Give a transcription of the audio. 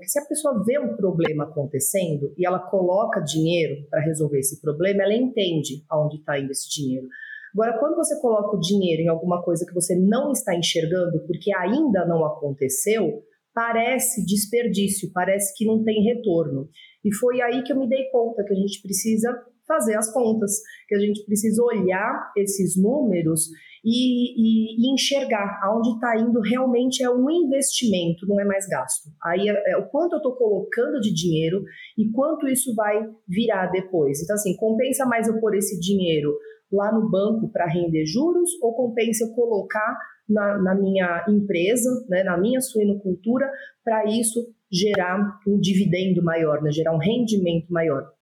Porque se a pessoa vê um problema acontecendo e ela coloca dinheiro para resolver esse problema, ela entende aonde está indo esse dinheiro. Agora, quando você coloca o dinheiro em alguma coisa que você não está enxergando porque ainda não aconteceu, parece desperdício, parece que não tem retorno. E foi aí que eu me dei conta que a gente precisa fazer as contas, que a gente precisa olhar esses números e, e, e enxergar aonde está indo realmente é um investimento, não é mais gasto. Aí é, é o quanto eu estou colocando de dinheiro e quanto isso vai virar depois. Então, assim, compensa mais eu pôr esse dinheiro lá no banco para render juros ou compensa eu colocar na, na minha empresa, né, na minha suinocultura, para isso gerar um dividendo maior, né, gerar um rendimento maior.